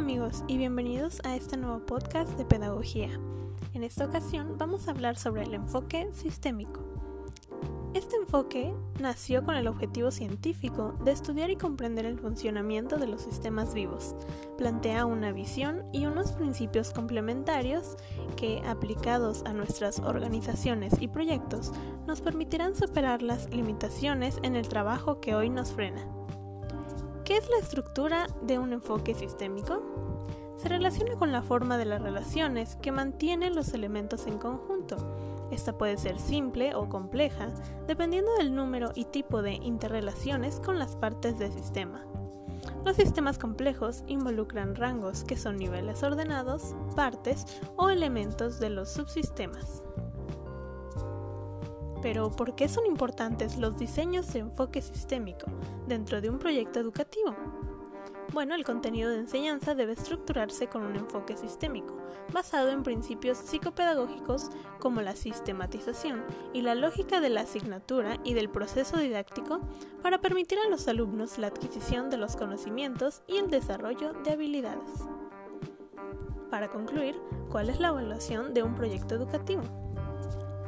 amigos y bienvenidos a este nuevo podcast de pedagogía. En esta ocasión vamos a hablar sobre el enfoque sistémico. Este enfoque nació con el objetivo científico de estudiar y comprender el funcionamiento de los sistemas vivos. Plantea una visión y unos principios complementarios que, aplicados a nuestras organizaciones y proyectos, nos permitirán superar las limitaciones en el trabajo que hoy nos frena. ¿Qué es la estructura de un enfoque sistémico? Se relaciona con la forma de las relaciones que mantienen los elementos en conjunto. Esta puede ser simple o compleja, dependiendo del número y tipo de interrelaciones con las partes del sistema. Los sistemas complejos involucran rangos que son niveles ordenados, partes o elementos de los subsistemas. Pero, ¿por qué son importantes los diseños de enfoque sistémico dentro de un proyecto educativo? Bueno, el contenido de enseñanza debe estructurarse con un enfoque sistémico, basado en principios psicopedagógicos como la sistematización y la lógica de la asignatura y del proceso didáctico para permitir a los alumnos la adquisición de los conocimientos y el desarrollo de habilidades. Para concluir, ¿cuál es la evaluación de un proyecto educativo?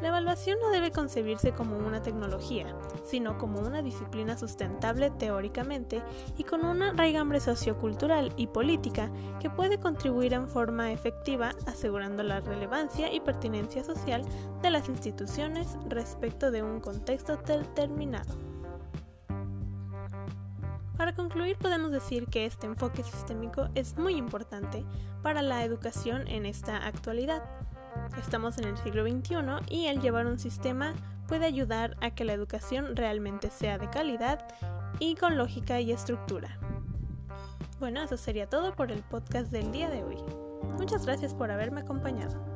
La evaluación no debe concebirse como una tecnología, sino como una disciplina sustentable teóricamente y con una raigambre sociocultural y política que puede contribuir en forma efectiva asegurando la relevancia y pertinencia social de las instituciones respecto de un contexto determinado. Para concluir, podemos decir que este enfoque sistémico es muy importante para la educación en esta actualidad Estamos en el siglo XXI y el llevar un sistema puede ayudar a que la educación realmente sea de calidad y con lógica y estructura. Bueno, eso sería todo por el podcast del día de hoy. Muchas gracias por haberme acompañado.